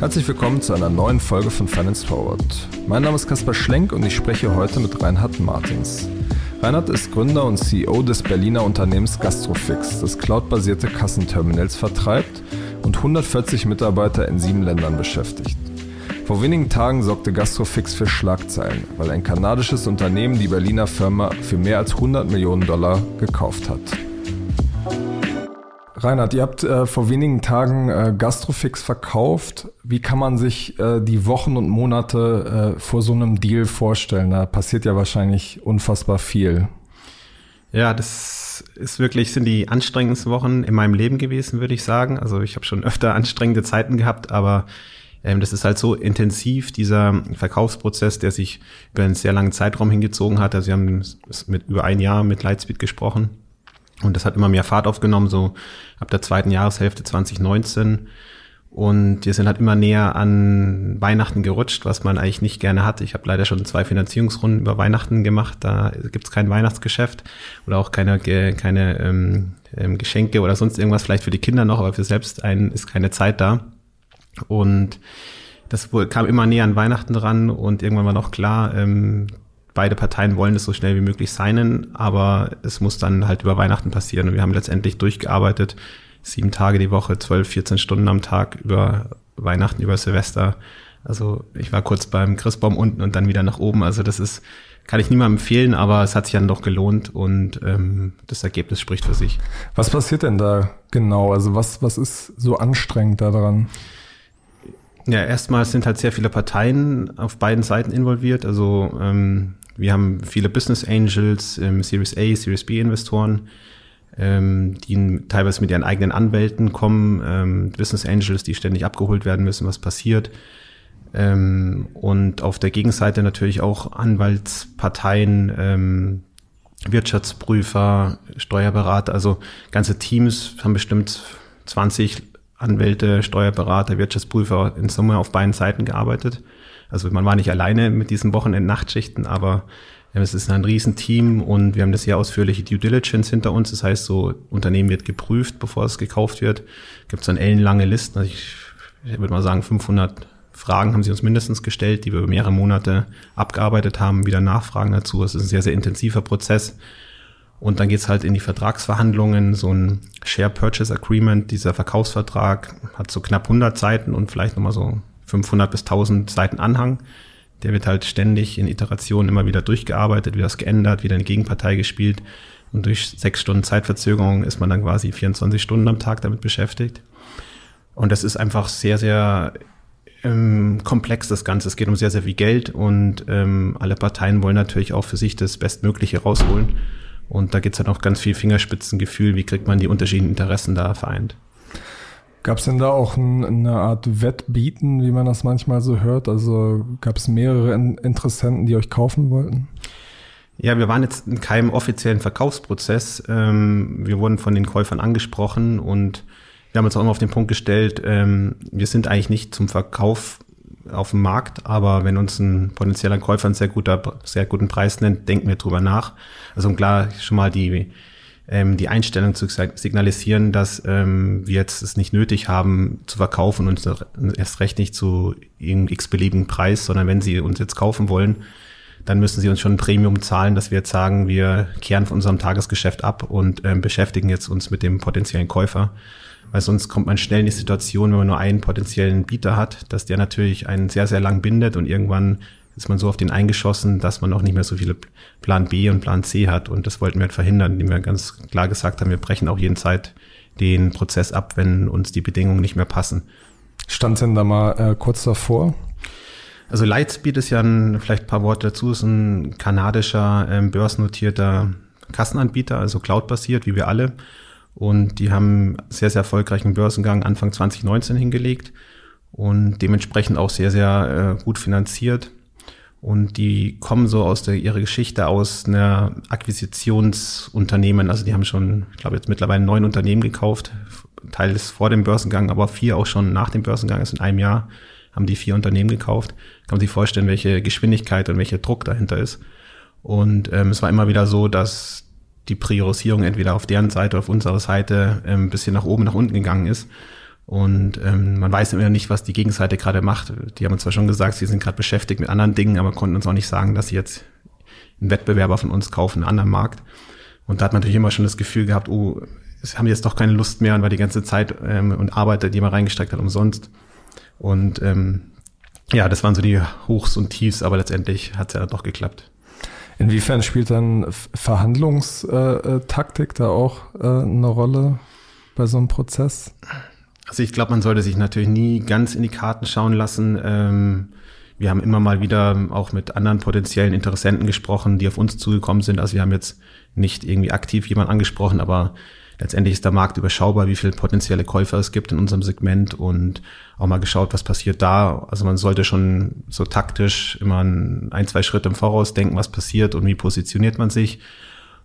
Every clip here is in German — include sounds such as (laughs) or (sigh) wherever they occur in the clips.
Herzlich willkommen zu einer neuen Folge von Finance Forward. Mein Name ist Kaspar Schlenk und ich spreche heute mit Reinhard Martins. Reinhard ist Gründer und CEO des Berliner Unternehmens Gastrofix, das cloudbasierte Kassenterminals vertreibt und 140 Mitarbeiter in sieben Ländern beschäftigt. Vor wenigen Tagen sorgte Gastrofix für Schlagzeilen, weil ein kanadisches Unternehmen die Berliner Firma für mehr als 100 Millionen Dollar gekauft hat. Reinhard, ihr habt äh, vor wenigen Tagen äh, Gastrofix verkauft. Wie kann man sich äh, die Wochen und Monate äh, vor so einem Deal vorstellen? Da passiert ja wahrscheinlich unfassbar viel. Ja, das ist wirklich, sind die anstrengendsten Wochen in meinem Leben gewesen, würde ich sagen. Also ich habe schon öfter anstrengende Zeiten gehabt, aber ähm, das ist halt so intensiv, dieser Verkaufsprozess, der sich über einen sehr langen Zeitraum hingezogen hat. Also wir haben mit über ein Jahr mit Lightspeed gesprochen und das hat immer mehr Fahrt aufgenommen, so ab der zweiten Jahreshälfte 2019. Und wir sind halt immer näher an Weihnachten gerutscht, was man eigentlich nicht gerne hat. Ich habe leider schon zwei Finanzierungsrunden über Weihnachten gemacht. Da gibt's kein Weihnachtsgeschäft oder auch keine, keine ähm, ähm, Geschenke oder sonst irgendwas, vielleicht für die Kinder noch, aber für selbst einen ist keine Zeit da. Und das kam immer näher an Weihnachten dran und irgendwann war noch klar, ähm, beide Parteien wollen es so schnell wie möglich signen, aber es muss dann halt über Weihnachten passieren. Und wir haben letztendlich durchgearbeitet, sieben Tage die Woche, zwölf, 14 Stunden am Tag über Weihnachten, über Silvester. Also ich war kurz beim Christbaum unten und dann wieder nach oben. Also das ist, kann ich niemandem empfehlen, aber es hat sich dann doch gelohnt und ähm, das Ergebnis spricht für sich. Was passiert denn da genau? Also was, was ist so anstrengend daran? Ja, erstmal sind halt sehr viele Parteien auf beiden Seiten involviert. Also ähm, wir haben viele Business Angels, ähm, Series A, Series B Investoren, ähm, die teilweise mit ihren eigenen Anwälten kommen, ähm, Business Angels, die ständig abgeholt werden müssen, was passiert. Ähm, und auf der Gegenseite natürlich auch Anwaltsparteien, ähm, Wirtschaftsprüfer, Steuerberater, also ganze Teams haben bestimmt 20 Anwälte, Steuerberater, Wirtschaftsprüfer in Summe auf beiden Seiten gearbeitet. Also man war nicht alleine mit diesen Wochenend-Nachtschichten, aber es ist ein Riesenteam und wir haben eine sehr ausführliche Due Diligence hinter uns. Das heißt, so Unternehmen wird geprüft, bevor es gekauft wird. Gibt es dann ellenlange Listen. Also ich, ich würde mal sagen, 500 Fragen haben sie uns mindestens gestellt, die wir über mehrere Monate abgearbeitet haben, wieder Nachfragen dazu. Es ist ein sehr, sehr intensiver Prozess. Und dann geht's halt in die Vertragsverhandlungen. So ein Share Purchase Agreement, dieser Verkaufsvertrag hat so knapp 100 Seiten und vielleicht nochmal so 500 bis 1000 Seiten Anhang. Der wird halt ständig in Iterationen immer wieder durchgearbeitet, wieder geändert, wieder eine Gegenpartei gespielt. Und durch sechs Stunden Zeitverzögerung ist man dann quasi 24 Stunden am Tag damit beschäftigt. Und das ist einfach sehr, sehr ähm, komplex, das Ganze. Es geht um sehr, sehr viel Geld und ähm, alle Parteien wollen natürlich auch für sich das Bestmögliche rausholen. Und da geht es dann auch ganz viel Fingerspitzengefühl, wie kriegt man die unterschiedlichen Interessen da vereint. Gab es denn da auch ein, eine Art Wettbieten, wie man das manchmal so hört? Also gab es mehrere Interessenten, die euch kaufen wollten? Ja, wir waren jetzt in keinem offiziellen Verkaufsprozess. Ähm, wir wurden von den Käufern angesprochen und wir haben uns auch immer auf den Punkt gestellt, ähm, wir sind eigentlich nicht zum Verkauf auf dem Markt, aber wenn uns ein potenzieller Käufer einen sehr, guter, sehr guten Preis nennt, denken wir drüber nach. Also klar, schon mal die ähm, die Einstellung zu signalisieren, dass ähm, wir jetzt es nicht nötig haben zu verkaufen und erst recht nicht zu irgendeinem x-beliebigen Preis, sondern wenn Sie uns jetzt kaufen wollen, dann müssen Sie uns schon ein Premium zahlen, dass wir jetzt sagen, wir kehren von unserem Tagesgeschäft ab und ähm, beschäftigen jetzt uns mit dem potenziellen Käufer. Weil sonst kommt man schnell in die Situation, wenn man nur einen potenziellen Bieter hat, dass der natürlich einen sehr, sehr lang bindet und irgendwann ist man so auf den eingeschossen, dass man auch nicht mehr so viele Plan B und Plan C hat. Und das wollten wir halt verhindern, indem wir ganz klar gesagt haben, wir brechen auch jeden Zeit den Prozess ab, wenn uns die Bedingungen nicht mehr passen. Stand denn da mal äh, kurz davor? Also Lightspeed ist ja ein, vielleicht ein paar Worte dazu, ist ein kanadischer ähm, börsennotierter Kassenanbieter, also Cloud-basiert, wie wir alle. Und die haben sehr, sehr erfolgreichen Börsengang Anfang 2019 hingelegt und dementsprechend auch sehr, sehr äh, gut finanziert. Und die kommen so aus der, ihrer Geschichte aus einer Akquisitionsunternehmen. Also die haben schon, ich glaube, jetzt mittlerweile neun Unternehmen gekauft. Teils vor dem Börsengang, aber vier auch schon nach dem Börsengang. Also in einem Jahr haben die vier Unternehmen gekauft. Kann man sich vorstellen, welche Geschwindigkeit und welcher Druck dahinter ist. Und ähm, es war immer wieder so, dass die Priorisierung entweder auf deren Seite oder auf unserer Seite ähm, ein bisschen nach oben, nach unten gegangen ist. Und ähm, man weiß immer nicht, was die Gegenseite gerade macht. Die haben uns zwar schon gesagt, sie sind gerade beschäftigt mit anderen Dingen, aber konnten uns auch nicht sagen, dass sie jetzt einen Wettbewerber von uns kaufen, einen anderen Markt. Und da hat man natürlich immer schon das Gefühl gehabt, oh, sie haben jetzt doch keine Lust mehr und war die ganze Zeit ähm, und Arbeit, die man reingesteckt hat, umsonst. Und ähm, ja, das waren so die Hochs und Tiefs, aber letztendlich hat es ja doch geklappt. Inwiefern spielt dann Verhandlungstaktik da auch äh, eine Rolle bei so einem Prozess? Also ich glaube, man sollte sich natürlich nie ganz in die Karten schauen lassen. Ähm, wir haben immer mal wieder auch mit anderen potenziellen Interessenten gesprochen, die auf uns zugekommen sind. Also wir haben jetzt nicht irgendwie aktiv jemand angesprochen, aber letztendlich ist der Markt überschaubar, wie viele potenzielle Käufer es gibt in unserem Segment und auch mal geschaut, was passiert da. Also man sollte schon so taktisch immer ein, zwei Schritte im Voraus denken, was passiert und wie positioniert man sich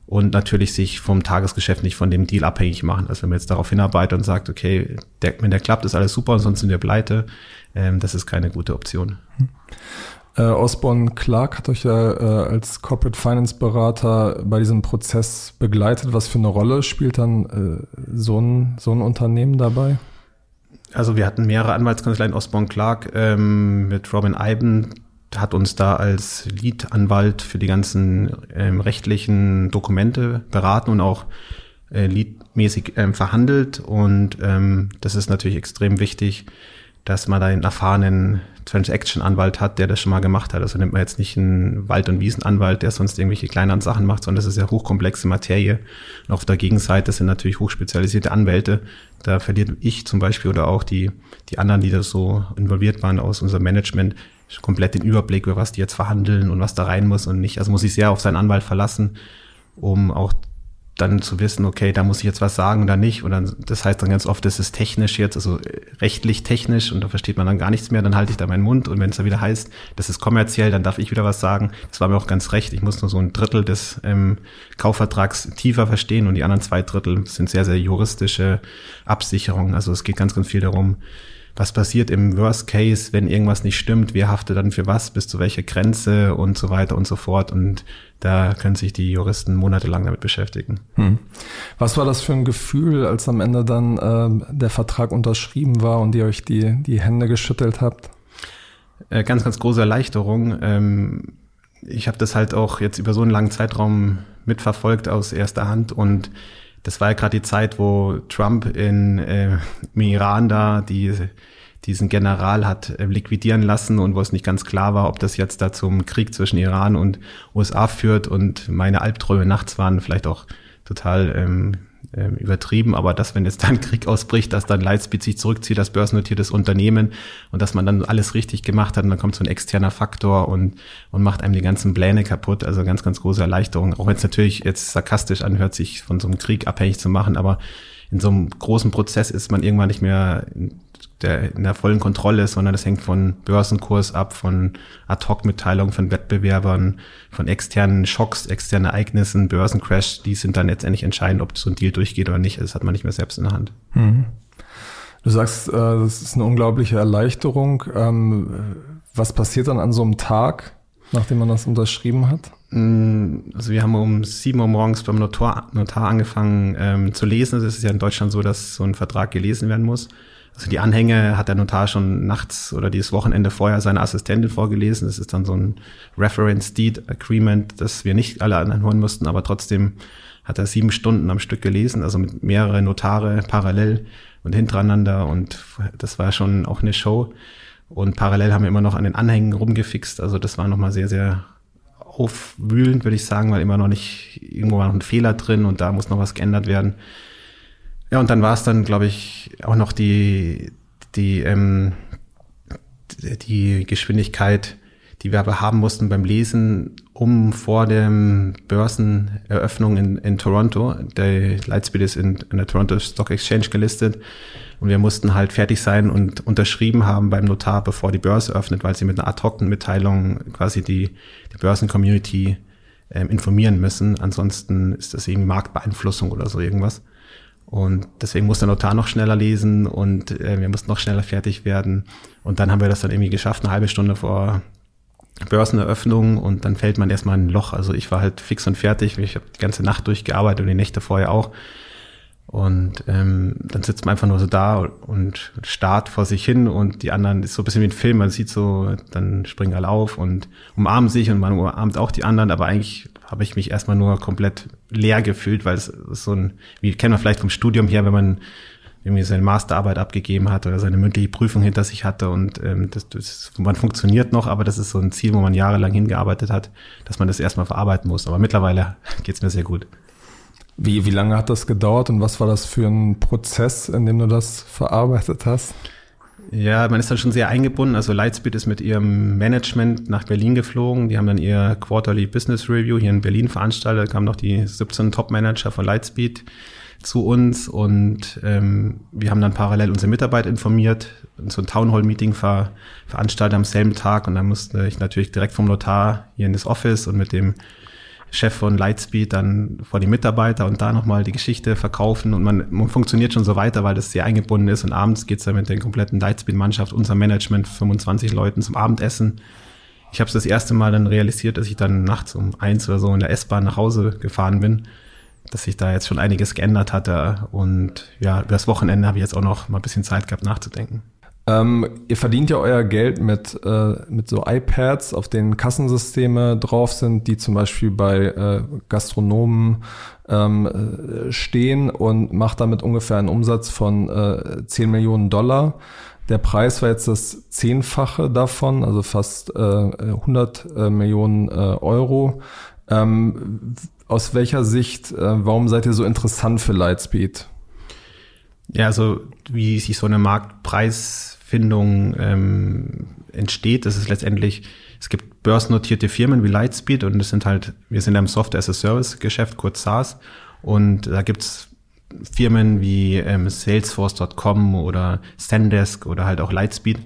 und natürlich sich vom Tagesgeschäft nicht von dem Deal abhängig machen. Also wenn man jetzt darauf hinarbeitet und sagt, okay, der, wenn der klappt, ist alles super und sonst sind wir pleite, ähm, das ist keine gute Option. Hm. Äh, Osborne Clark hat euch ja äh, als Corporate Finance Berater bei diesem Prozess begleitet. Was für eine Rolle spielt dann äh, so, ein, so ein Unternehmen dabei? Also wir hatten mehrere Anwaltskanzleien Osborne Clark ähm, mit Robin Iben, hat uns da als Lead-Anwalt für die ganzen ähm, rechtlichen Dokumente beraten und auch äh, leadmäßig ähm, verhandelt. Und ähm, das ist natürlich extrem wichtig, dass man da einen erfahrenen Transaction-Anwalt hat, der das schon mal gemacht hat. Also nimmt man jetzt nicht einen Wald- und Wiesenanwalt, der sonst irgendwelche kleineren Sachen macht, sondern das ist ja hochkomplexe Materie. Und auf der Gegenseite sind natürlich hochspezialisierte Anwälte. Da verliert ich zum Beispiel oder auch die, die anderen, die da so involviert waren aus unserem Management, komplett den Überblick, über was die jetzt verhandeln und was da rein muss und nicht. Also muss ich sehr auf seinen Anwalt verlassen, um auch dann zu wissen, okay, da muss ich jetzt was sagen oder nicht. Und dann, das heißt dann ganz oft, das ist technisch jetzt, also rechtlich technisch und da versteht man dann gar nichts mehr, dann halte ich da meinen Mund und wenn es dann wieder heißt, das ist kommerziell, dann darf ich wieder was sagen. Das war mir auch ganz recht. Ich muss nur so ein Drittel des ähm, Kaufvertrags tiefer verstehen und die anderen zwei Drittel sind sehr, sehr juristische Absicherungen. Also es geht ganz, ganz viel darum, was passiert im Worst Case, wenn irgendwas nicht stimmt, wer haftet dann für was, bis zu welcher Grenze und so weiter und so fort. Und da können sich die Juristen monatelang damit beschäftigen. Hm. Was war das für ein Gefühl, als am Ende dann äh, der Vertrag unterschrieben war und ihr euch die, die Hände geschüttelt habt? Äh, ganz, ganz große Erleichterung. Ähm, ich habe das halt auch jetzt über so einen langen Zeitraum mitverfolgt aus erster Hand und das war ja gerade die Zeit, wo Trump in, äh, im Iran da die, diesen General hat äh, liquidieren lassen und wo es nicht ganz klar war, ob das jetzt da zum Krieg zwischen Iran und USA führt. Und meine Albträume nachts waren vielleicht auch total ähm, äh, übertrieben, aber dass, wenn jetzt dann (laughs) Krieg ausbricht, dass dann Lightspeed sich zurückzieht, das börsennotiertes Unternehmen und dass man dann alles richtig gemacht hat und dann kommt so ein externer Faktor und, und macht einem die ganzen Pläne kaputt. Also ganz, ganz große Erleichterung. Auch wenn es natürlich jetzt sarkastisch anhört, sich von so einem Krieg abhängig zu machen, aber in so einem großen Prozess ist man irgendwann nicht mehr der in der vollen Kontrolle sondern das hängt von Börsenkurs ab, von Ad-Hoc-Mitteilungen von Wettbewerbern, von externen Schocks, externen Ereignissen, Börsencrash, die sind dann letztendlich entscheidend, ob so ein Deal durchgeht oder nicht. Das hat man nicht mehr selbst in der Hand. Mhm. Du sagst, äh, das ist eine unglaubliche Erleichterung. Ähm, was passiert dann an so einem Tag, nachdem man das unterschrieben hat? Mm, also wir haben um sieben Uhr morgens beim Notar, Notar angefangen ähm, zu lesen. Es ist ja in Deutschland so, dass so ein Vertrag gelesen werden muss. Also die Anhänge hat der Notar schon nachts oder dieses Wochenende vorher seine Assistentin vorgelesen. Das ist dann so ein Reference Deed Agreement, das wir nicht alle anhören mussten, aber trotzdem hat er sieben Stunden am Stück gelesen, also mit mehrere Notare parallel und hintereinander und das war schon auch eine Show. Und parallel haben wir immer noch an den Anhängen rumgefixt. Also das war nochmal sehr, sehr aufwühlend, würde ich sagen, weil immer noch nicht, irgendwo war noch ein Fehler drin und da muss noch was geändert werden. Ja, und dann war es dann, glaube ich, auch noch die, die, ähm, die Geschwindigkeit, die wir aber haben mussten beim Lesen, um vor der Börseneröffnung in, in Toronto, der Lightspeed ist in, in der Toronto Stock Exchange gelistet, und wir mussten halt fertig sein und unterschrieben haben beim Notar, bevor die Börse öffnet, weil sie mit einer Ad-Hoc-Mitteilung quasi die, die Börsen-Community ähm, informieren müssen. Ansonsten ist das irgendwie Marktbeeinflussung oder so irgendwas. Und deswegen muss der Notar noch schneller lesen und äh, wir mussten noch schneller fertig werden. Und dann haben wir das dann irgendwie geschafft, eine halbe Stunde vor Börseneröffnung und dann fällt man erstmal in ein Loch. Also ich war halt fix und fertig. Ich habe die ganze Nacht durchgearbeitet und die Nächte vorher auch. Und ähm, dann sitzt man einfach nur so da und starrt vor sich hin und die anderen ist so ein bisschen wie ein Film, man sieht so, dann springen alle auf und umarmen sich und man umarmt auch die anderen, aber eigentlich habe ich mich erstmal nur komplett leer gefühlt, weil es ist so ein, wie kennen wir vielleicht vom Studium her, wenn man irgendwie seine Masterarbeit abgegeben hat oder seine mündliche Prüfung hinter sich hatte und ähm, das, das, man funktioniert noch, aber das ist so ein Ziel, wo man jahrelang hingearbeitet hat, dass man das erstmal verarbeiten muss. Aber mittlerweile (laughs) geht's mir sehr gut. Wie, wie lange hat das gedauert und was war das für ein Prozess, in dem du das verarbeitet hast? Ja, man ist dann schon sehr eingebunden. Also Lightspeed ist mit ihrem Management nach Berlin geflogen. Die haben dann ihr Quarterly Business Review hier in Berlin veranstaltet. Da kamen noch die 17 Top-Manager von Lightspeed zu uns und ähm, wir haben dann parallel unsere Mitarbeit informiert. So ein Townhall-Meeting ver veranstaltet am selben Tag und dann musste ich natürlich direkt vom Notar hier in das Office und mit dem Chef von Lightspeed dann vor die Mitarbeiter und da nochmal die Geschichte verkaufen. Und man, man funktioniert schon so weiter, weil das sehr eingebunden ist. Und abends geht's dann mit der kompletten Lightspeed-Mannschaft, unser Management, 25 Leuten zum Abendessen. Ich habe es das erste Mal dann realisiert, dass ich dann nachts um eins oder so in der S-Bahn nach Hause gefahren bin, dass sich da jetzt schon einiges geändert hatte und ja, über das Wochenende habe ich jetzt auch noch mal ein bisschen Zeit gehabt nachzudenken. Ähm, ihr verdient ja euer Geld mit, äh, mit so iPads, auf denen Kassensysteme drauf sind, die zum Beispiel bei äh, Gastronomen ähm, äh, stehen und macht damit ungefähr einen Umsatz von äh, 10 Millionen Dollar. Der Preis war jetzt das Zehnfache davon, also fast äh, 100 äh, Millionen äh, Euro. Ähm, aus welcher Sicht, äh, warum seid ihr so interessant für Lightspeed? Ja, also wie sich so eine Marktpreis Findung ähm, entsteht. Das ist letztendlich, es gibt börsennotierte Firmen wie Lightspeed und das sind halt, wir sind im Software as a Service Geschäft, kurz SaaS. Und da gibt's Firmen wie ähm, Salesforce.com oder Zendesk oder halt auch Lightspeed,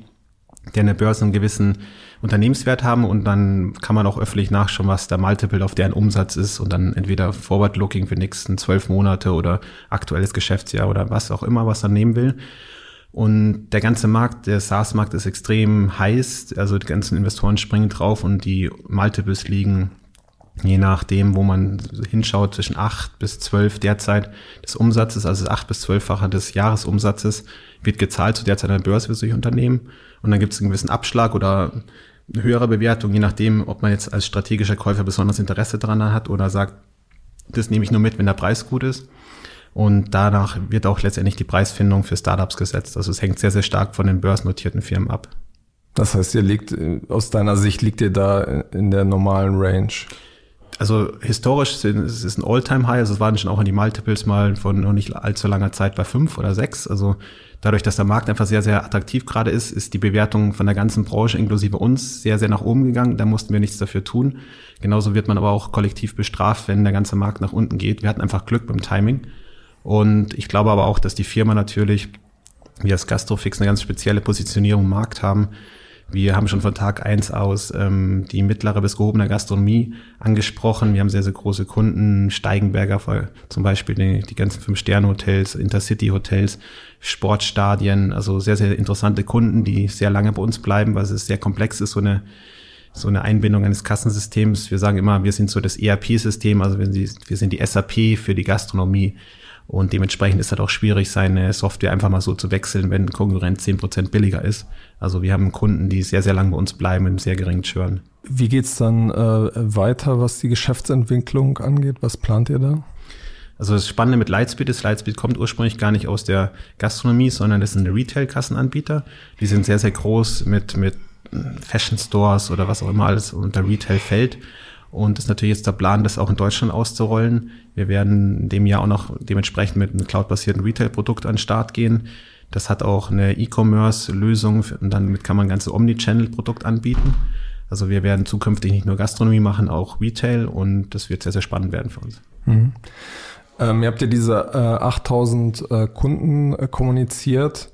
die eine Börse einen gewissen Unternehmenswert haben und dann kann man auch öffentlich nachschauen, was der Multiple auf deren Umsatz ist und dann entweder Forward-Looking für die nächsten zwölf Monate oder aktuelles Geschäftsjahr oder was auch immer, was er nehmen will. Und der ganze Markt, der SaaS-Markt ist extrem heiß. Also die ganzen Investoren springen drauf und die Multiples liegen, je nachdem, wo man hinschaut, zwischen acht bis zwölf derzeit des Umsatzes, also acht bis zwölffache des Jahresumsatzes, wird gezahlt zu derzeit an der Börse für solche Unternehmen. Und dann gibt es einen gewissen Abschlag oder höhere Bewertung, je nachdem, ob man jetzt als strategischer Käufer besonders Interesse daran hat oder sagt, das nehme ich nur mit, wenn der Preis gut ist. Und danach wird auch letztendlich die Preisfindung für Startups gesetzt. Also es hängt sehr, sehr stark von den börsennotierten Firmen ab. Das heißt, ihr liegt, aus deiner Sicht liegt ihr da in der normalen Range? Also historisch ist es ein All-Time-High, also es waren schon auch in die Multiples mal von noch nicht allzu langer Zeit bei fünf oder sechs. Also dadurch, dass der Markt einfach sehr, sehr attraktiv gerade ist, ist die Bewertung von der ganzen Branche inklusive uns sehr, sehr nach oben gegangen. Da mussten wir nichts dafür tun. Genauso wird man aber auch kollektiv bestraft, wenn der ganze Markt nach unten geht. Wir hatten einfach Glück beim Timing. Und ich glaube aber auch, dass die Firma natürlich, wir als Gastrofix eine ganz spezielle Positionierung im Markt haben. Wir haben schon von Tag eins aus ähm, die mittlere bis gehobene Gastronomie angesprochen. Wir haben sehr, sehr große Kunden, Steigenberger zum Beispiel, die, die ganzen Fünf-Sterne-Hotels, Intercity-Hotels, Sportstadien, also sehr, sehr interessante Kunden, die sehr lange bei uns bleiben, weil es sehr komplex ist, so eine so eine Einbindung eines Kassensystems. Wir sagen immer, wir sind so das ERP-System, also wir sind die SAP für die Gastronomie. Und dementsprechend ist das auch schwierig, seine Software einfach mal so zu wechseln, wenn ein Konkurrent zehn Prozent billiger ist. Also wir haben Kunden, die sehr, sehr lange bei uns bleiben, mit sehr geringen Churn. Wie geht's dann äh, weiter, was die Geschäftsentwicklung angeht? Was plant ihr da? Also das Spannende mit Lightspeed ist, Lightspeed kommt ursprünglich gar nicht aus der Gastronomie, sondern das sind Retail-Kassenanbieter. Die sind sehr, sehr groß mit, mit Fashion Stores oder was auch immer alles unter Retail fällt. Und ist natürlich jetzt der Plan, das auch in Deutschland auszurollen. Wir werden in dem Jahr auch noch dementsprechend mit einem cloud-basierten Retail-Produkt an den Start gehen. Das hat auch eine E-Commerce-Lösung und damit kann man ein ganzes Omnichannel-Produkt anbieten. Also wir werden zukünftig nicht nur Gastronomie machen, auch Retail und das wird sehr, sehr spannend werden für uns. Mhm. Ähm, ihr habt ja diese äh, 8000 äh, Kunden äh, kommuniziert.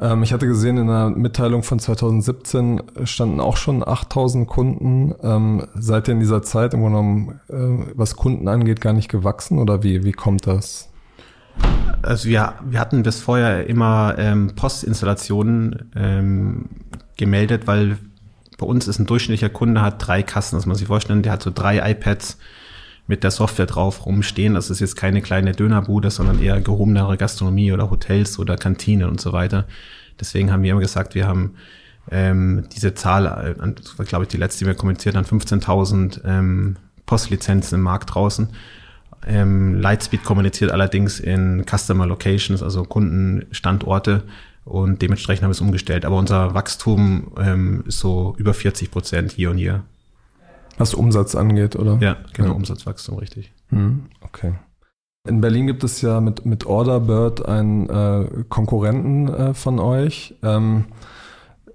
Ähm, ich hatte gesehen, in der Mitteilung von 2017 standen auch schon 8000 Kunden. Ähm, seid ihr in dieser Zeit im Grunde genommen, äh, was Kunden angeht, gar nicht gewachsen oder wie, wie kommt das? Also wir, wir hatten bis vorher immer ähm, Postinstallationen ähm, gemeldet, weil bei uns ist ein durchschnittlicher Kunde hat drei Kassen, das muss man sich vorstellen, der hat so drei iPads mit der Software drauf rumstehen. Das ist jetzt keine kleine Dönerbude, sondern eher gehobenere Gastronomie oder Hotels oder Kantinen und so weiter. Deswegen haben wir immer gesagt, wir haben ähm, diese Zahl, äh, das war glaube ich die letzte, die wir kommuniziert haben, 15.000 ähm, Postlizenzen im Markt draußen. Ähm, Lightspeed kommuniziert allerdings in Customer Locations, also Kundenstandorte und dementsprechend haben wir es umgestellt. Aber unser Wachstum ähm, ist so über 40 Prozent year on year. Was Umsatz angeht, oder? Ja, genau, ja. Umsatzwachstum, richtig. Hm, okay. In Berlin gibt es ja mit, mit Orderbird einen äh, Konkurrenten äh, von euch. Ähm,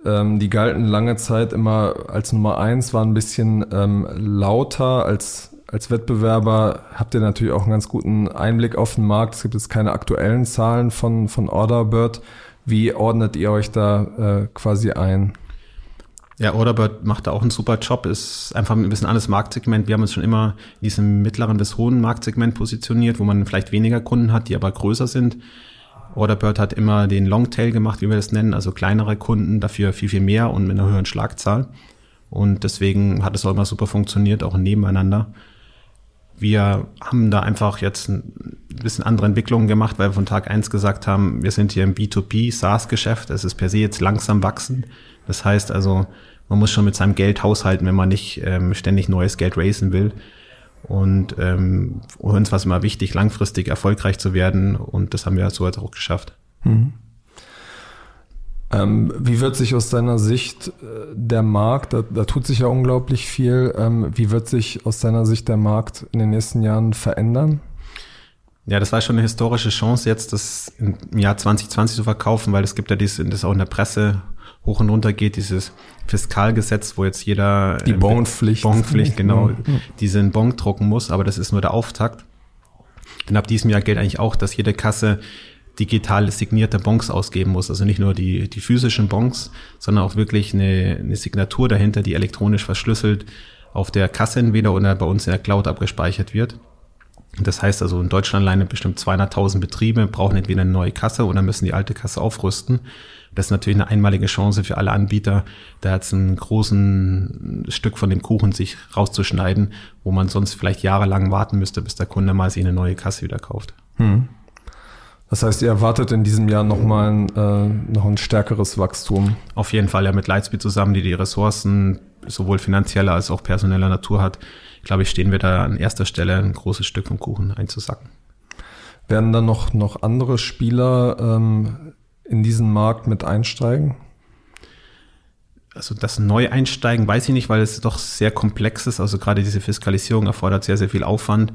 ähm, die galten lange Zeit immer als Nummer eins, waren ein bisschen ähm, lauter als, als Wettbewerber. Habt ihr natürlich auch einen ganz guten Einblick auf den Markt. Es gibt jetzt keine aktuellen Zahlen von, von Orderbird. Wie ordnet ihr euch da äh, quasi ein? Ja, Orderbird macht da auch einen super Job, ist einfach ein bisschen anderes Marktsegment. Wir haben uns schon immer in diesem mittleren bis hohen Marktsegment positioniert, wo man vielleicht weniger Kunden hat, die aber größer sind. Orderbird hat immer den Longtail gemacht, wie wir das nennen, also kleinere Kunden, dafür viel, viel mehr und mit einer höheren Schlagzahl. Und deswegen hat es auch immer super funktioniert, auch nebeneinander. Wir haben da einfach jetzt ein bisschen andere Entwicklungen gemacht, weil wir von Tag eins gesagt haben, wir sind hier im B2B SaaS-Geschäft. Es ist per se jetzt langsam wachsen. Das heißt also, man muss schon mit seinem Geld haushalten, wenn man nicht ähm, ständig neues Geld raisen will. Und ähm, uns war es immer wichtig, langfristig erfolgreich zu werden. Und das haben wir so jetzt auch geschafft. Mhm. Ähm, wie wird sich aus deiner Sicht äh, der Markt, da, da tut sich ja unglaublich viel, ähm, wie wird sich aus deiner Sicht der Markt in den nächsten Jahren verändern? Ja, das war schon eine historische Chance, jetzt das im Jahr 2020 zu verkaufen, weil es gibt ja dieses, das auch in der Presse hoch und runter geht, dieses Fiskalgesetz, wo jetzt jeder die ähm, Bonpflicht, Bonpflicht genau, diesen Bon drucken muss, aber das ist nur der Auftakt. Denn ab diesem Jahr gilt eigentlich auch, dass jede Kasse digital signierte Bons ausgeben muss. Also nicht nur die, die physischen Bons, sondern auch wirklich eine, eine Signatur dahinter, die elektronisch verschlüsselt auf der Kasse entweder oder bei uns in der Cloud abgespeichert wird. Das heißt also, in Deutschland alleine bestimmt 200.000 Betriebe brauchen entweder eine neue Kasse oder müssen die alte Kasse aufrüsten. Das ist natürlich eine einmalige Chance für alle Anbieter, da jetzt einen großen Stück von dem Kuchen sich rauszuschneiden, wo man sonst vielleicht jahrelang warten müsste, bis der Kunde mal sich eine neue Kasse wieder kauft. Hm. Das heißt, ihr erwartet in diesem Jahr nochmal ein, äh, noch ein stärkeres Wachstum? Auf jeden Fall ja mit Lightspeed zusammen, die die Ressourcen sowohl finanzieller als auch personeller Natur hat. Glaube ich, stehen wir da an erster Stelle ein großes Stück vom Kuchen einzusacken. Werden dann noch, noch andere Spieler ähm, in diesen Markt mit einsteigen? Also das Neueinsteigen weiß ich nicht, weil es doch sehr komplex ist. Also gerade diese Fiskalisierung erfordert sehr, sehr viel Aufwand.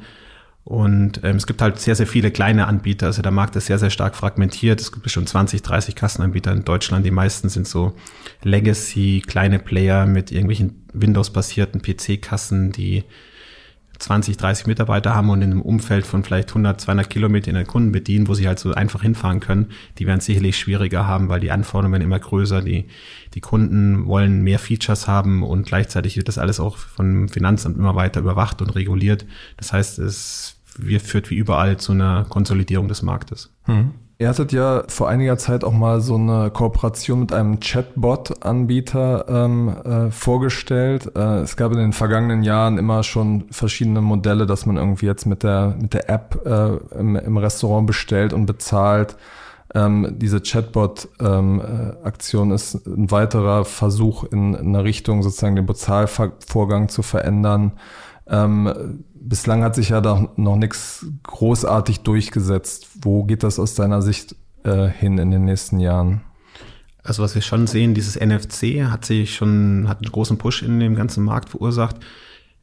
Und ähm, es gibt halt sehr, sehr viele kleine Anbieter. Also der Markt ist sehr, sehr stark fragmentiert. Es gibt bestimmt 20, 30 Kassenanbieter in Deutschland. Die meisten sind so Legacy, kleine Player mit irgendwelchen Windows-basierten PC-Kassen, die 20, 30 Mitarbeiter haben und in einem Umfeld von vielleicht 100, 200 Kilometer in den Kunden bedienen, wo sie halt so einfach hinfahren können, die werden sicherlich schwieriger haben, weil die Anforderungen werden immer größer, die, die Kunden wollen mehr Features haben und gleichzeitig wird das alles auch vom Finanzamt immer weiter überwacht und reguliert. Das heißt, es führt wie überall zu einer Konsolidierung des Marktes. Hm. Ihr hattet ja vor einiger Zeit auch mal so eine Kooperation mit einem Chatbot-Anbieter ähm, äh, vorgestellt. Äh, es gab in den vergangenen Jahren immer schon verschiedene Modelle, dass man irgendwie jetzt mit der, mit der App äh, im, im Restaurant bestellt und bezahlt. Ähm, diese Chatbot-Aktion ähm, ist ein weiterer Versuch in, in eine Richtung, sozusagen den Bezahlvorgang zu verändern. Ähm, bislang hat sich ja da noch nichts großartig durchgesetzt. Wo geht das aus deiner Sicht äh, hin in den nächsten Jahren? Also was wir schon sehen, dieses NFC hat sich schon, hat einen großen Push in dem ganzen Markt verursacht.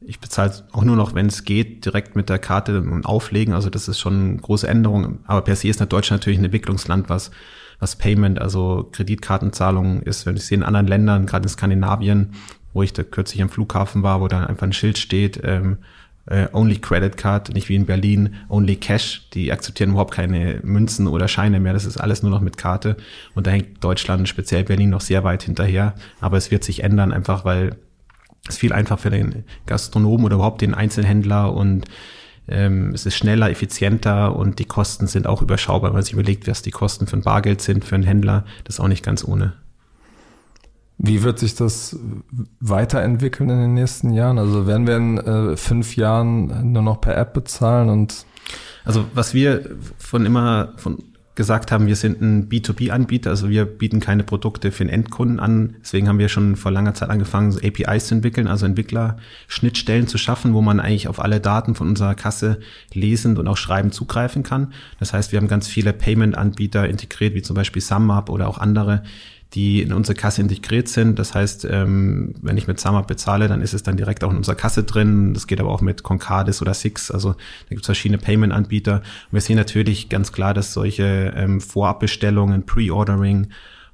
Ich bezahle auch nur noch, wenn es geht, direkt mit der Karte und auflegen. Also das ist schon eine große Änderung. Aber per se ist Deutschland natürlich ein Entwicklungsland, was, was Payment, also Kreditkartenzahlungen ist. Wenn ich sehe in anderen Ländern, gerade in Skandinavien, wo ich da kürzlich am Flughafen war, wo da einfach ein Schild steht, ähm, äh, Only Credit Card, nicht wie in Berlin, Only Cash. Die akzeptieren überhaupt keine Münzen oder Scheine mehr. Das ist alles nur noch mit Karte. Und da hängt Deutschland, speziell Berlin, noch sehr weit hinterher. Aber es wird sich ändern, einfach weil es viel einfacher für den Gastronomen oder überhaupt den Einzelhändler und ähm, es ist schneller, effizienter und die Kosten sind auch überschaubar. Wenn man sich überlegt, was die Kosten für ein Bargeld sind, für einen Händler, das ist auch nicht ganz ohne. Wie wird sich das weiterentwickeln in den nächsten Jahren? Also werden wir in äh, fünf Jahren nur noch per App bezahlen und also was wir von immer von gesagt haben, wir sind ein B2B-Anbieter, also wir bieten keine Produkte für den Endkunden an. Deswegen haben wir schon vor langer Zeit angefangen, so APIs zu entwickeln, also Entwickler-Schnittstellen zu schaffen, wo man eigentlich auf alle Daten von unserer Kasse lesend und auch schreibend zugreifen kann. Das heißt, wir haben ganz viele Payment-Anbieter integriert, wie zum Beispiel SumUp oder auch andere, die in unsere Kasse integriert sind. Das heißt, ähm, wenn ich mit SumUp bezahle, dann ist es dann direkt auch in unserer Kasse drin. Das geht aber auch mit Concardis oder Six. Also da gibt es verschiedene Payment-Anbieter. Und wir sehen natürlich ganz klar, dass solche ähm, Vorabbestellungen, Pre-Ordering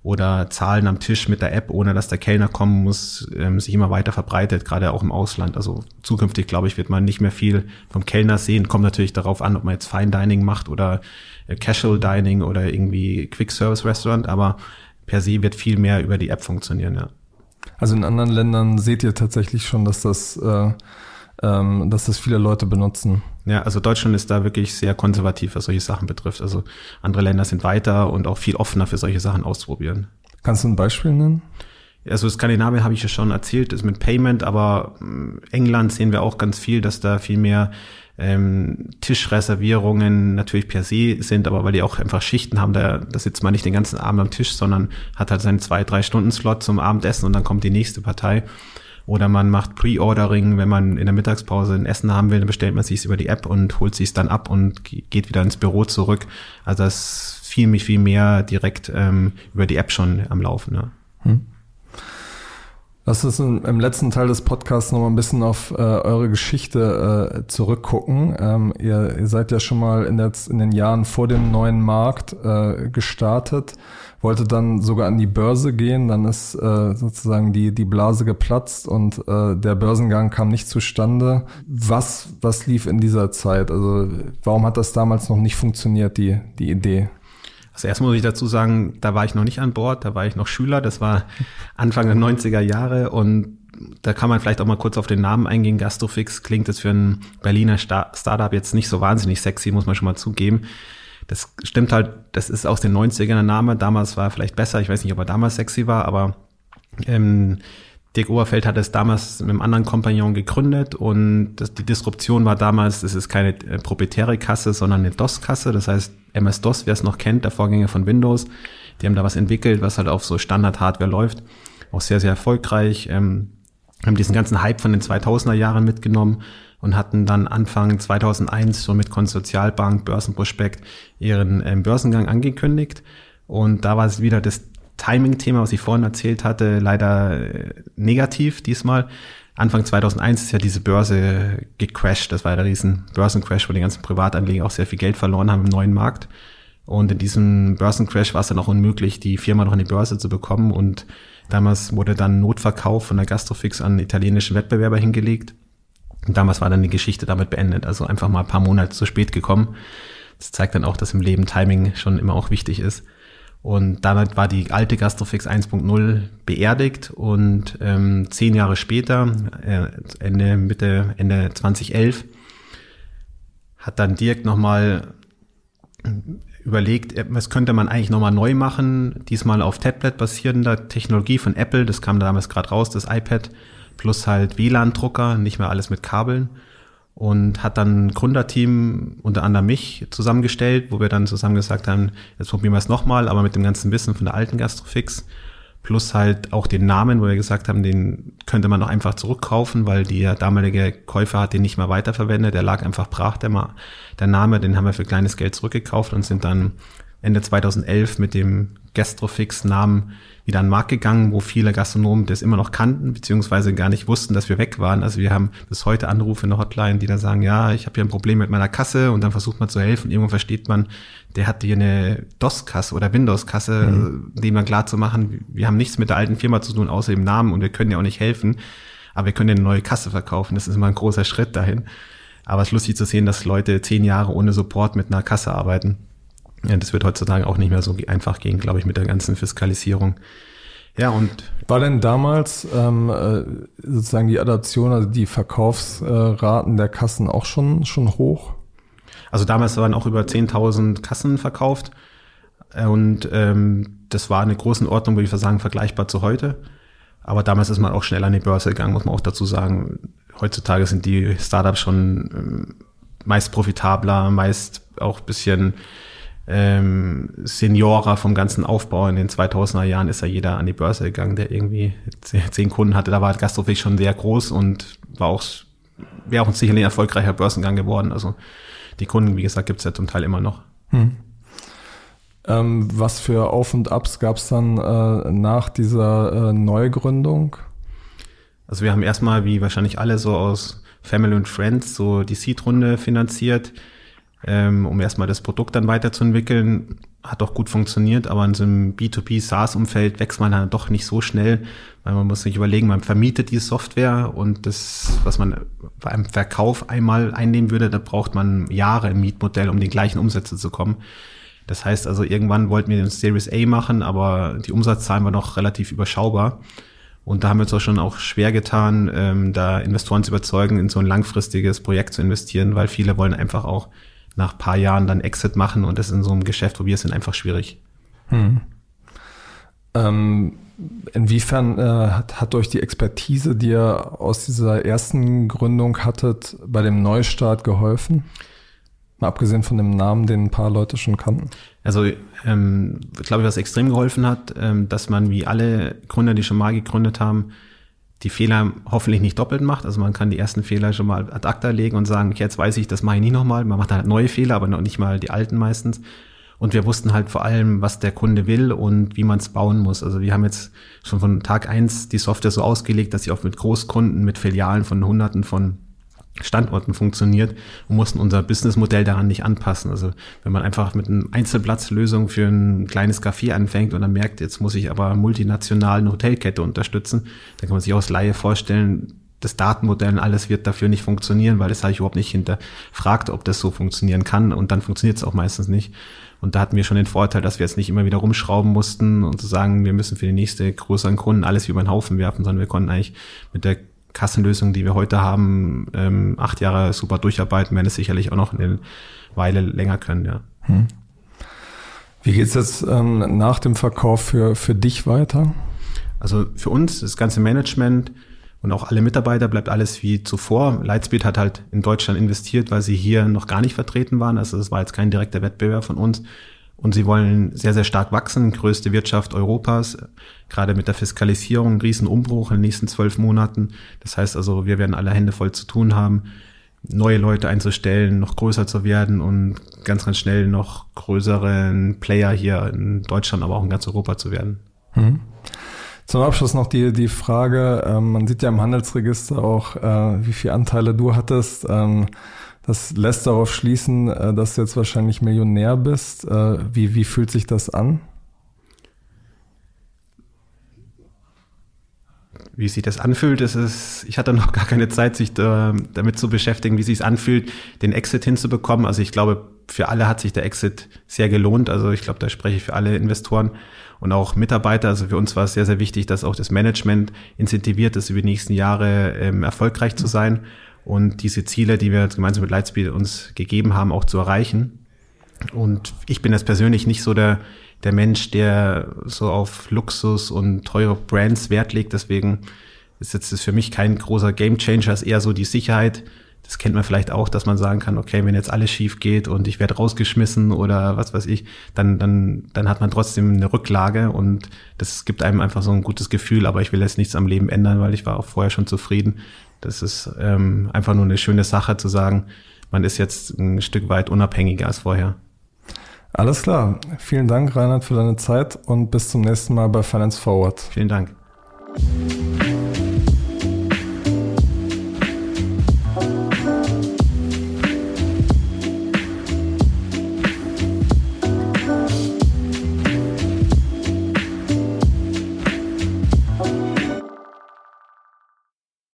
oder Zahlen am Tisch mit der App, ohne dass der Kellner kommen muss, ähm, sich immer weiter verbreitet, gerade auch im Ausland. Also zukünftig, glaube ich, wird man nicht mehr viel vom Kellner sehen. Kommt natürlich darauf an, ob man jetzt Fine Dining macht oder äh, Casual Dining oder irgendwie Quick Service Restaurant, aber per se wird viel mehr über die App funktionieren, ja. Also in anderen Ländern seht ihr tatsächlich schon, dass das, äh, ähm, dass das viele Leute benutzen. Ja, also Deutschland ist da wirklich sehr konservativ, was solche Sachen betrifft. Also andere Länder sind weiter und auch viel offener für solche Sachen auszuprobieren. Kannst du ein Beispiel nennen? Also Skandinavien habe ich ja schon erzählt, ist mit Payment, aber England sehen wir auch ganz viel, dass da viel mehr ähm, Tischreservierungen natürlich per se sind, aber weil die auch einfach Schichten haben, da, da sitzt man nicht den ganzen Abend am Tisch, sondern hat halt seinen zwei, drei Stunden Slot zum Abendessen und dann kommt die nächste Partei. Oder man macht Pre-Ordering, wenn man in der Mittagspause ein Essen haben will, dann bestellt man sich über die App und holt sich dann ab und geht wieder ins Büro zurück. Also das ist viel, viel mehr direkt ähm, über die App schon am Laufen. Ja. Hm. Lass uns im letzten Teil des Podcasts noch mal ein bisschen auf äh, eure Geschichte äh, zurückgucken. Ähm, ihr, ihr, seid ja schon mal in, der, in, den Jahren vor dem neuen Markt äh, gestartet, wolltet dann sogar an die Börse gehen, dann ist äh, sozusagen die, die Blase geplatzt und äh, der Börsengang kam nicht zustande. Was, was lief in dieser Zeit? Also warum hat das damals noch nicht funktioniert, die, die Idee? Also erst muss ich dazu sagen, da war ich noch nicht an Bord, da war ich noch Schüler, das war Anfang der 90er Jahre und da kann man vielleicht auch mal kurz auf den Namen eingehen. Gastrofix klingt jetzt für ein Berliner Startup jetzt nicht so wahnsinnig sexy, muss man schon mal zugeben. Das stimmt halt, das ist aus den 90ern der Name. Damals war er vielleicht besser, ich weiß nicht, ob er damals sexy war, aber ähm, Dirk Oberfeld hat es damals mit einem anderen Kompagnon gegründet und das, die Disruption war damals, es ist keine äh, proprietäre Kasse, sondern eine DOS-Kasse. Das heißt, MS-DOS, wer es noch kennt, der Vorgänger von Windows, die haben da was entwickelt, was halt auf so Standard-Hardware läuft. Auch sehr, sehr erfolgreich. Ähm, haben diesen ganzen Hype von den 2000er Jahren mitgenommen und hatten dann Anfang 2001 schon mit Konsortialbank, Börsenprospekt ihren ähm, Börsengang angekündigt. Und da war es wieder das Timing-Thema, was ich vorhin erzählt hatte, leider äh, negativ diesmal. Anfang 2001 ist ja diese Börse gecrashed. Das war ja der riesen Börsencrash, wo die ganzen Privatanleger auch sehr viel Geld verloren haben im neuen Markt. Und in diesem Börsencrash war es dann auch unmöglich, die Firma noch an die Börse zu bekommen. Und damals wurde dann Notverkauf von der Gastrofix an italienischen Wettbewerber hingelegt. Und damals war dann die Geschichte damit beendet. Also einfach mal ein paar Monate zu spät gekommen. Das zeigt dann auch, dass im Leben Timing schon immer auch wichtig ist. Und damit war die alte Gastrofix 1.0 beerdigt und ähm, zehn Jahre später, äh, Ende, Mitte, Ende 2011, hat dann Dirk nochmal überlegt, äh, was könnte man eigentlich nochmal neu machen, diesmal auf Tablet basierender Technologie von Apple, das kam damals gerade raus, das iPad, plus halt WLAN-Drucker, nicht mehr alles mit Kabeln und hat dann ein Gründerteam, unter anderem mich, zusammengestellt, wo wir dann zusammen gesagt haben, jetzt probieren wir es nochmal, aber mit dem ganzen Wissen von der alten Gastrofix, plus halt auch den Namen, wo wir gesagt haben, den könnte man noch einfach zurückkaufen, weil der damalige Käufer hat den nicht mehr weiterverwendet, der lag einfach brach, der, der Name, den haben wir für kleines Geld zurückgekauft und sind dann Ende 2011 mit dem Gastrofix-Namen wieder an den Markt gegangen, wo viele Gastronomen das immer noch kannten, beziehungsweise gar nicht wussten, dass wir weg waren. Also wir haben bis heute Anrufe in der Hotline, die dann sagen, ja, ich habe hier ein Problem mit meiner Kasse und dann versucht man zu helfen. Irgendwann versteht man, der hat hier eine DOS-Kasse oder Windows-Kasse, mhm. dem dann klar zu machen, wir haben nichts mit der alten Firma zu tun, außer dem Namen und wir können ja auch nicht helfen, aber wir können eine neue Kasse verkaufen. Das ist immer ein großer Schritt dahin. Aber es ist lustig zu sehen, dass Leute zehn Jahre ohne Support mit einer Kasse arbeiten. Ja, das wird heutzutage auch nicht mehr so einfach gehen, glaube ich, mit der ganzen Fiskalisierung. Ja, und. War denn damals ähm, äh, sozusagen die Adaption, also die Verkaufsraten der Kassen auch schon, schon hoch? Also damals waren auch über 10.000 Kassen verkauft. Und ähm, das war eine große Ordnung, würde ich sagen, vergleichbar zu heute. Aber damals ist man auch schnell an die Börse gegangen, muss man auch dazu sagen. Heutzutage sind die Startups schon ähm, meist profitabler, meist auch bisschen ähm, Seniorer vom ganzen Aufbau. In den 2000er Jahren ist ja jeder an die Börse gegangen, der irgendwie zehn Kunden hatte. Da war Gastrofix schon sehr groß und war auch, wäre auch sicherlich ein erfolgreicher Börsengang geworden. Also die Kunden, wie gesagt, gibt es ja zum Teil immer noch. Hm. Ähm, was für Auf und Abs gab es dann äh, nach dieser äh, Neugründung? Also wir haben erstmal, wie wahrscheinlich alle, so aus Family und Friends so die Seed-Runde finanziert ähm, um erstmal das Produkt dann weiterzuentwickeln. Hat auch gut funktioniert, aber in so einem B2B SaaS-Umfeld wächst man dann doch nicht so schnell, weil man muss sich überlegen, man vermietet die Software und das, was man bei einem Verkauf einmal einnehmen würde, da braucht man Jahre im Mietmodell, um die gleichen Umsätze zu kommen. Das heißt also, irgendwann wollten wir den Series A machen, aber die Umsatzzahlen waren noch relativ überschaubar. Und da haben wir uns auch schon auch schwer getan, ähm, da Investoren zu überzeugen, in so ein langfristiges Projekt zu investieren, weil viele wollen einfach auch nach paar Jahren dann Exit machen und das in so einem Geschäft, wo wir sind, einfach schwierig. Hm. Ähm, inwiefern äh, hat, hat euch die Expertise, die ihr aus dieser ersten Gründung hattet, bei dem Neustart geholfen? Mal abgesehen von dem Namen, den ein paar Leute schon kannten. Also, ähm, glaube ich, was extrem geholfen hat, ähm, dass man wie alle Gründer, die schon mal gegründet haben, die Fehler hoffentlich nicht doppelt macht. Also man kann die ersten Fehler schon mal ad acta legen und sagen, jetzt weiß ich, das mache ich nie nochmal. Man macht halt neue Fehler, aber noch nicht mal die alten meistens. Und wir wussten halt vor allem, was der Kunde will und wie man es bauen muss. Also wir haben jetzt schon von Tag eins die Software so ausgelegt, dass sie auch mit Großkunden, mit Filialen von Hunderten von Standorten funktioniert und mussten unser Businessmodell daran nicht anpassen. Also wenn man einfach mit einer Einzelplatzlösung für ein kleines Café anfängt und dann merkt, jetzt muss ich aber multinational eine Hotelkette unterstützen, dann kann man sich aus Laie vorstellen, das Datenmodell und alles wird dafür nicht funktionieren, weil das habe ich überhaupt nicht hinterfragt, ob das so funktionieren kann und dann funktioniert es auch meistens nicht. Und da hatten wir schon den Vorteil, dass wir jetzt nicht immer wieder rumschrauben mussten und zu sagen, wir müssen für die nächste größeren Kunden alles über den Haufen werfen, sondern wir konnten eigentlich mit der Kassenlösung, die wir heute haben, ähm, acht Jahre super durcharbeiten, werden es sicherlich auch noch eine Weile länger können, ja. Hm. Wie geht's jetzt ähm, nach dem Verkauf für, für dich weiter? Also für uns, das ganze Management und auch alle Mitarbeiter bleibt alles wie zuvor. Lightspeed hat halt in Deutschland investiert, weil sie hier noch gar nicht vertreten waren. Also das war jetzt kein direkter Wettbewerb von uns. Und sie wollen sehr, sehr stark wachsen, größte Wirtschaft Europas, gerade mit der Fiskalisierung, ein Riesenumbruch in den nächsten zwölf Monaten. Das heißt also, wir werden alle Hände voll zu tun haben, neue Leute einzustellen, noch größer zu werden und ganz, ganz schnell noch größeren Player hier in Deutschland, aber auch in ganz Europa zu werden. Mhm. Zum Abschluss noch die, die Frage, ähm, man sieht ja im Handelsregister auch, äh, wie viele Anteile du hattest. Ähm, das lässt darauf schließen, äh, dass du jetzt wahrscheinlich Millionär bist. Äh, wie, wie fühlt sich das an? Wie sich das anfühlt, ist ich hatte noch (laughs) gar keine Zeit, sich da, damit zu beschäftigen, wie sich es anfühlt, den Exit hinzubekommen. Also ich glaube, für alle hat sich der Exit sehr gelohnt. Also ich glaube, da spreche ich für alle Investoren und auch Mitarbeiter. Also für uns war es sehr, sehr wichtig, dass auch das Management incentiviert ist, über die nächsten Jahre ähm, erfolgreich zu sein und diese Ziele, die wir gemeinsam mit Lightspeed uns gegeben haben, auch zu erreichen. Und ich bin jetzt persönlich nicht so der, der Mensch, der so auf Luxus und teure Brands Wert legt. Deswegen ist jetzt das für mich kein großer Gamechanger, ist eher so die Sicherheit. Das kennt man vielleicht auch, dass man sagen kann, okay, wenn jetzt alles schief geht und ich werde rausgeschmissen oder was weiß ich, dann, dann, dann hat man trotzdem eine Rücklage und das gibt einem einfach so ein gutes Gefühl. Aber ich will jetzt nichts am Leben ändern, weil ich war auch vorher schon zufrieden. Das ist ähm, einfach nur eine schöne Sache zu sagen, man ist jetzt ein Stück weit unabhängiger als vorher. Alles klar. Vielen Dank, Reinhard, für deine Zeit und bis zum nächsten Mal bei Finance Forward. Vielen Dank.